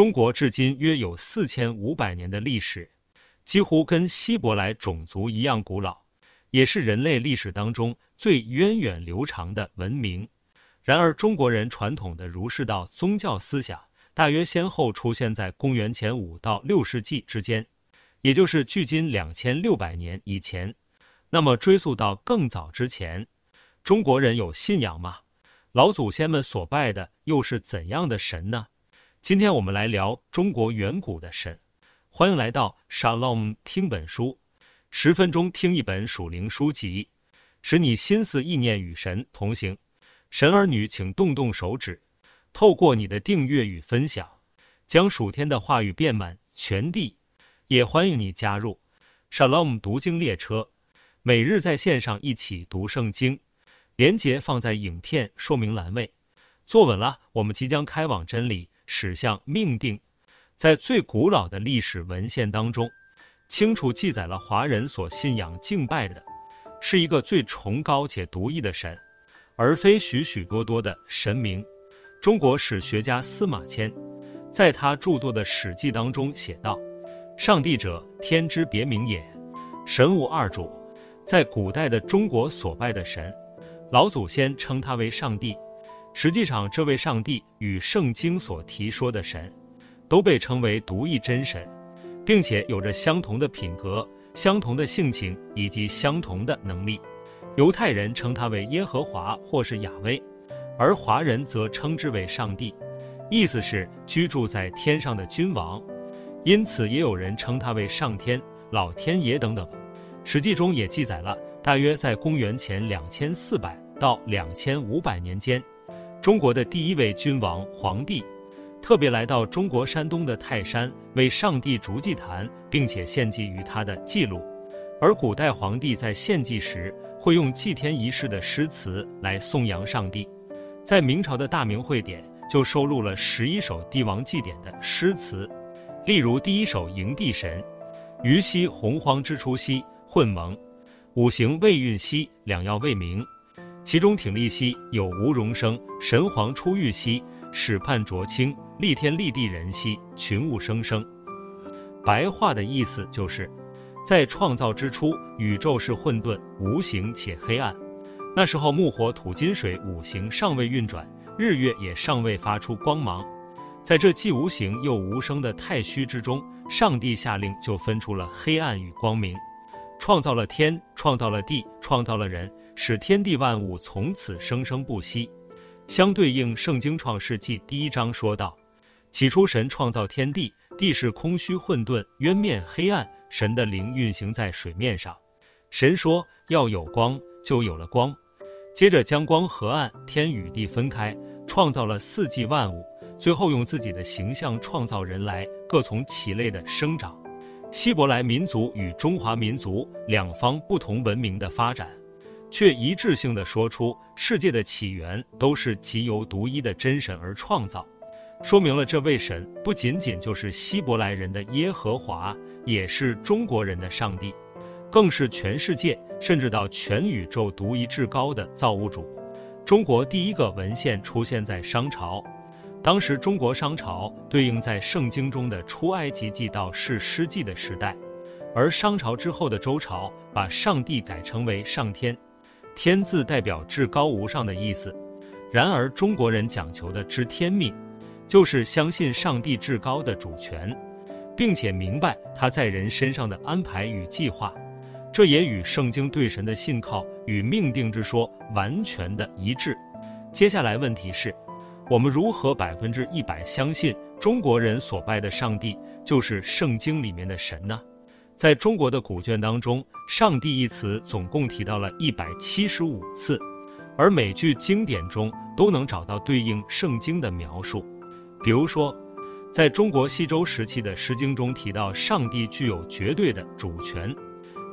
中国至今约有四千五百年的历史，几乎跟希伯来种族一样古老，也是人类历史当中最源远流长的文明。然而，中国人传统的儒释道宗教思想，大约先后出现在公元前五到六世纪之间，也就是距今两千六百年以前。那么，追溯到更早之前，中国人有信仰吗？老祖先们所拜的又是怎样的神呢？今天我们来聊中国远古的神。欢迎来到 Shalom 听本书，十分钟听一本属灵书籍，使你心思意念与神同行。神儿女，请动动手指，透过你的订阅与分享，将属天的话语遍满全地。也欢迎你加入 Shalom 读经列车，每日在线上一起读圣经。连结放在影片说明栏位。坐稳了，我们即将开往真理，驶向命定。在最古老的历史文献当中，清楚记载了华人所信仰敬拜的，是一个最崇高且独一的神，而非许许多多的神明。中国史学家司马迁在他著作的《史记》当中写道：“上帝者，天之别名也。神无二主。”在古代的中国所拜的神。老祖先称他为上帝，实际上这位上帝与圣经所提说的神，都被称为独一真神，并且有着相同的品格、相同的性情以及相同的能力。犹太人称他为耶和华或是雅威，而华人则称之为上帝，意思是居住在天上的君王。因此，也有人称他为上天、老天爷等等。史记中也记载了。大约在公元前两千四百到两千五百年间，中国的第一位君王皇帝，特别来到中国山东的泰山，为上帝筑祭坛，并且献祭于他的记录。而古代皇帝在献祭时，会用祭天仪式的诗词来颂扬上帝。在明朝的大明会典就收录了十一首帝王祭典的诗词，例如第一首迎帝神：虞兮洪荒之初兮，混蒙。五行未运兮，两曜未明。其中挺立兮，有无容生。神皇初遇兮，始判浊清。立天立地人兮，群物生生。白话的意思就是，在创造之初，宇宙是混沌、无形且黑暗。那时候木火土金水五行尚未运转，日月也尚未发出光芒。在这既无形又无声的太虚之中，上帝下令就分出了黑暗与光明。创造了天，创造了地，创造了人，使天地万物从此生生不息。相对应，《圣经·创世纪》第一章说道：“起初，神创造天地，地是空虚混沌，渊面黑暗，神的灵运行在水面上。神说要有光，就有了光。接着将光和暗、天与地分开，创造了四季万物，最后用自己的形象创造人来，各从其类的生长。”希伯来民族与中华民族两方不同文明的发展，却一致性地说出世界的起源都是极由独一的真神而创造，说明了这位神不仅仅就是希伯来人的耶和华，也是中国人的上帝，更是全世界甚至到全宇宙独一至高的造物主。中国第一个文献出现在商朝。当时中国商朝对应在圣经中的出埃及记到是诗记的时代，而商朝之后的周朝把上帝改称为上天，天字代表至高无上的意思。然而中国人讲求的知天命，就是相信上帝至高的主权，并且明白他在人身上的安排与计划，这也与圣经对神的信靠与命定之说完全的一致。接下来问题是。我们如何百分之一百相信中国人所拜的上帝就是圣经里面的神呢？在中国的古卷当中，“上帝”一词总共提到了一百七十五次，而每句经典中都能找到对应圣经的描述。比如说，在中国西周时期的《诗经》中提到，上帝具有绝对的主权。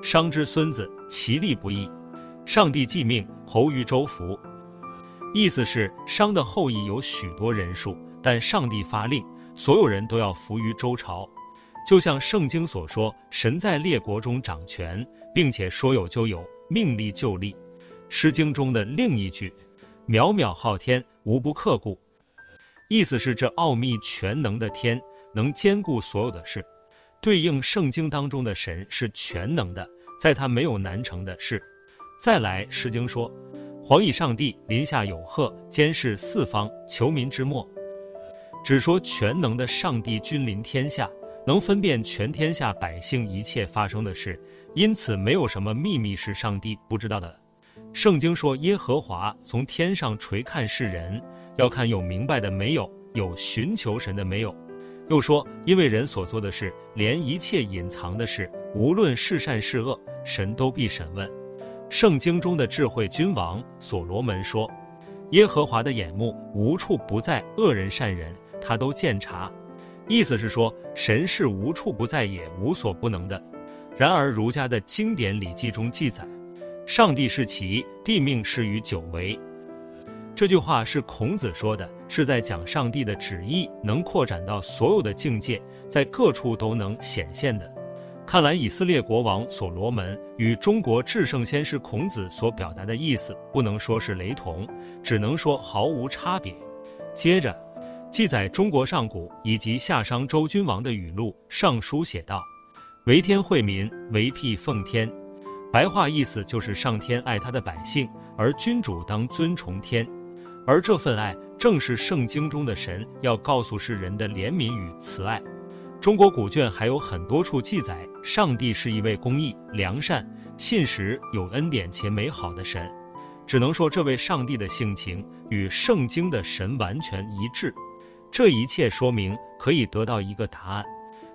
商之孙子，其利不义。上帝既命，侯于周服。意思是商的后裔有许多人数，但上帝发令，所有人都要服于周朝。就像圣经所说，神在列国中掌权，并且说有就有，命立就立。诗经中的另一句“渺渺昊天，无不克顾”，意思是这奥秘全能的天能兼顾所有的事。对应圣经当中的神是全能的，在他没有难成的事。再来，诗经说：“皇以上帝，临下有赫，监视四方，求民之末。”只说全能的上帝君临天下，能分辨全天下百姓一切发生的事，因此没有什么秘密是上帝不知道的。圣经说：“耶和华从天上垂看世人，要看有明白的没有，有寻求神的没有。”又说：“因为人所做的事，连一切隐藏的事，无论是善是恶，神都必审问。”圣经中的智慧君王所罗门说：“耶和华的眼目无处不在，恶人善人。”他都鉴察，意思是说，神是无处不在也无所不能的。然而儒家的经典《礼记》中记载，上帝是其，地命是于九维。这句话是孔子说的，是在讲上帝的旨意能扩展到所有的境界，在各处都能显现的。看来以色列国王所罗门与中国至圣先师孔子所表达的意思，不能说是雷同，只能说毫无差别。接着。记载中国上古以及夏商周君王的语录，上书写道：“为天惠民，为辟奉天。”白话意思就是上天爱他的百姓，而君主当尊崇天。而这份爱，正是圣经中的神要告诉世人的怜悯与慈爱。中国古卷还有很多处记载，上帝是一位公义、良善、信实、有恩典且美好的神。只能说，这位上帝的性情与圣经的神完全一致。这一切说明可以得到一个答案，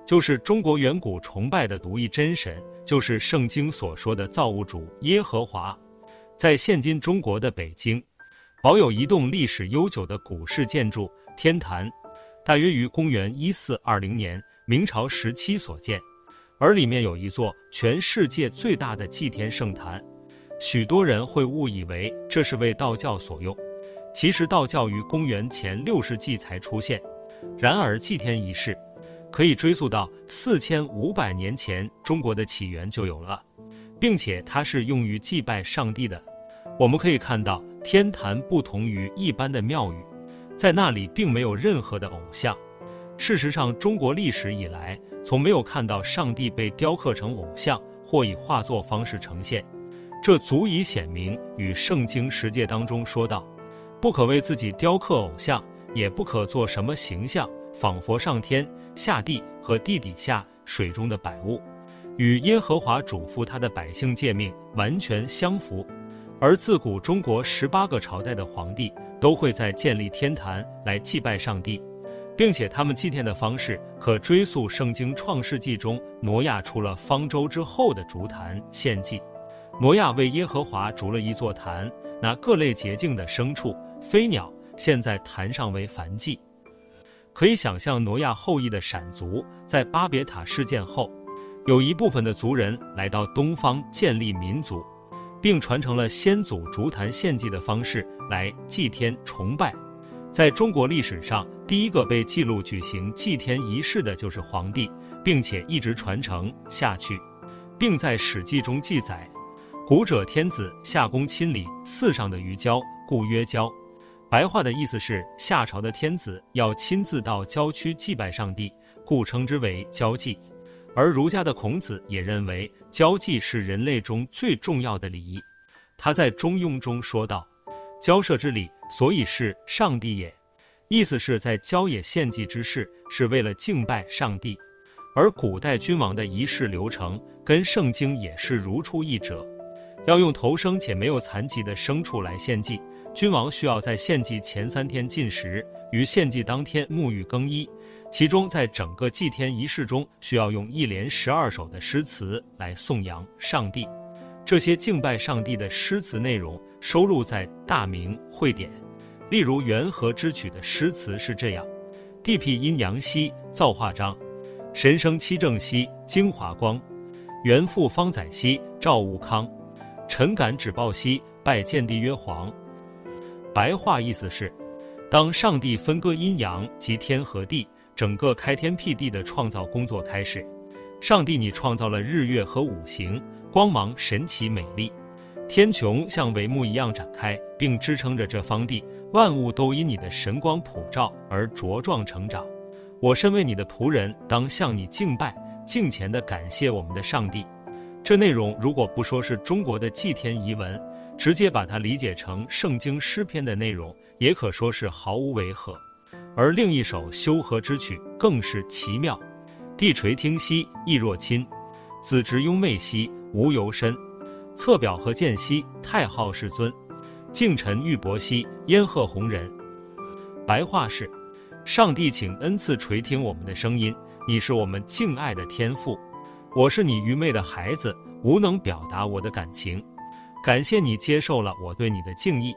就是中国远古崇拜的独一真神，就是圣经所说的造物主耶和华。在现今中国的北京，保有一栋历史悠久的古式建筑天坛，大约于公元一四二零年明朝时期所建，而里面有一座全世界最大的祭天圣坛，许多人会误以为这是为道教所用。其实道教于公元前六世纪才出现，然而祭天仪式可以追溯到四千五百年前，中国的起源就有了，并且它是用于祭拜上帝的。我们可以看到，天坛不同于一般的庙宇，在那里并没有任何的偶像。事实上，中国历史以来从没有看到上帝被雕刻成偶像或以画作方式呈现，这足以显明与圣经十诫当中说道。不可为自己雕刻偶像，也不可做什么形象，仿佛上天下地和地底下水中的百物，与耶和华嘱咐他的百姓诫命完全相符。而自古中国十八个朝代的皇帝都会在建立天坛来祭拜上帝，并且他们祭奠的方式可追溯圣经创世纪中挪亚出了方舟之后的竹坛献祭。挪亚为耶和华筑了一座坛，拿各类洁净的牲畜。飞鸟现在坛上为燔祭，可以想象挪亚后裔的闪族在巴别塔事件后，有一部分的族人来到东方建立民族，并传承了先祖竹坛献祭的方式来祭天崇拜。在中国历史上，第一个被记录举行祭天仪式的就是皇帝，并且一直传承下去，并在《史记》中记载：“古者天子下公亲礼祀上的于郊，故曰郊。”白话的意思是，夏朝的天子要亲自到郊区祭拜上帝，故称之为郊祭。而儒家的孔子也认为，郊祭是人类中最重要的礼仪。他在《中庸》中说道：“郊社之礼，所以是上帝也。”意思是在郊野献祭之事，是为了敬拜上帝。而古代君王的仪式流程跟圣经也是如出一辙，要用头生且没有残疾的牲畜来献祭。君王需要在献祭前三天禁食，于献祭当天沐浴更衣。其中，在整个祭天仪式中，需要用一连十二首的诗词来颂扬上帝。这些敬拜上帝的诗词内容收录在《大明会典》。例如《元和之曲》的诗词是这样：地辟阴阳兮，造化彰；神生七正兮，精华光；元复方载兮，肇物康；臣敢止暴兮，拜见帝曰皇。白话意思是，当上帝分割阴阳及天和地，整个开天辟地的创造工作开始。上帝，你创造了日月和五行，光芒神奇美丽，天穹像帷幕一样展开，并支撑着这方地，万物都因你的神光普照而茁壮成长。我身为你的仆人，当向你敬拜，敬虔的感谢我们的上帝。这内容如果不说是中国的祭天遗文，直接把它理解成圣经诗篇的内容，也可说是毫无违和。而另一首修和之曲更是奇妙：地垂听兮，意若亲；子侄雍媚兮，无尤深。侧表和见兮，太昊世尊；敬臣玉帛兮，烟鹤红人。白话是：上帝，请恩赐垂听我们的声音。你是我们敬爱的天父，我是你愚昧的孩子，无能表达我的感情。感谢你接受了我对你的敬意，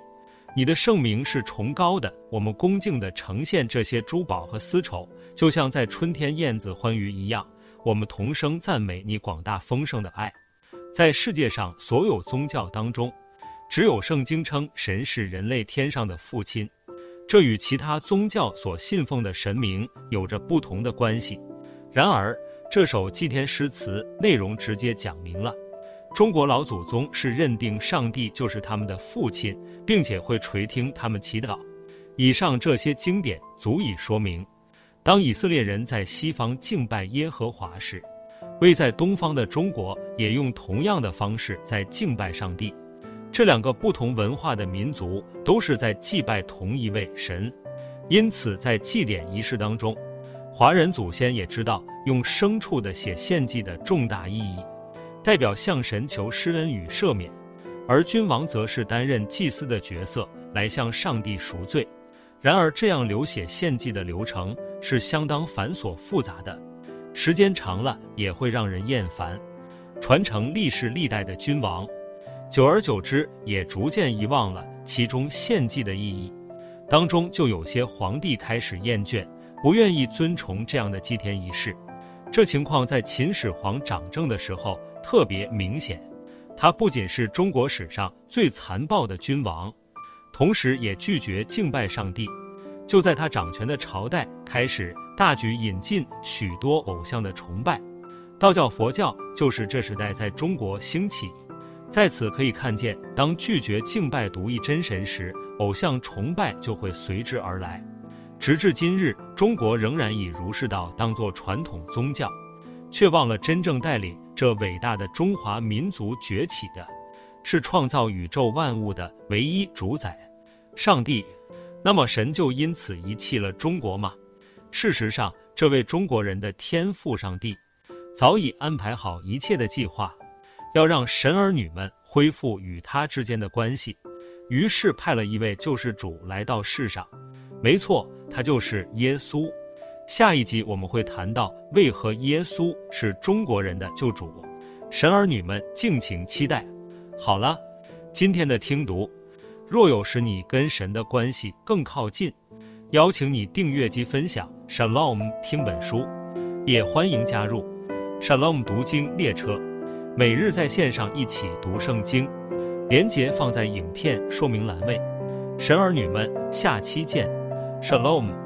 你的圣名是崇高的。我们恭敬地呈现这些珠宝和丝绸，就像在春天燕子欢愉一样。我们同声赞美你广大丰盛的爱。在世界上所有宗教当中，只有圣经称神是人类天上的父亲，这与其他宗教所信奉的神明有着不同的关系。然而，这首祭天诗词内容直接讲明了。中国老祖宗是认定上帝就是他们的父亲，并且会垂听他们祈祷。以上这些经典足以说明，当以色列人在西方敬拜耶和华时，位在东方的中国也用同样的方式在敬拜上帝。这两个不同文化的民族都是在祭拜同一位神，因此在祭典仪式当中，华人祖先也知道用牲畜的血献祭的重大意义。代表向神求施恩与赦免，而君王则是担任祭司的角色，来向上帝赎罪。然而，这样流血献祭的流程是相当繁琐复杂的，时间长了也会让人厌烦。传承历世历代的君王，久而久之也逐渐遗忘了其中献祭的意义，当中就有些皇帝开始厌倦，不愿意遵从这样的祭天仪式。这情况在秦始皇掌政的时候特别明显，他不仅是中国史上最残暴的君王，同时也拒绝敬拜上帝。就在他掌权的朝代，开始大举引进许多偶像的崇拜，道教、佛教就是这时代在中国兴起。在此可以看见，当拒绝敬拜独一真神时，偶像崇拜就会随之而来。直至今日，中国仍然以儒释道当作传统宗教，却忘了真正带领这伟大的中华民族崛起的，是创造宇宙万物的唯一主宰——上帝。那么，神就因此遗弃了中国吗？事实上，这位中国人的天赋上帝，早已安排好一切的计划，要让神儿女们恢复与他之间的关系，于是派了一位救世主来到世上。没错，他就是耶稣。下一集我们会谈到为何耶稣是中国人的救主，神儿女们敬请期待。好了，今天的听读，若有使你跟神的关系更靠近，邀请你订阅及分享 Shalom 听本书，也欢迎加入 Shalom 读经列车，每日在线上一起读圣经，连结放在影片说明栏位。神儿女们，下期见。Shalom。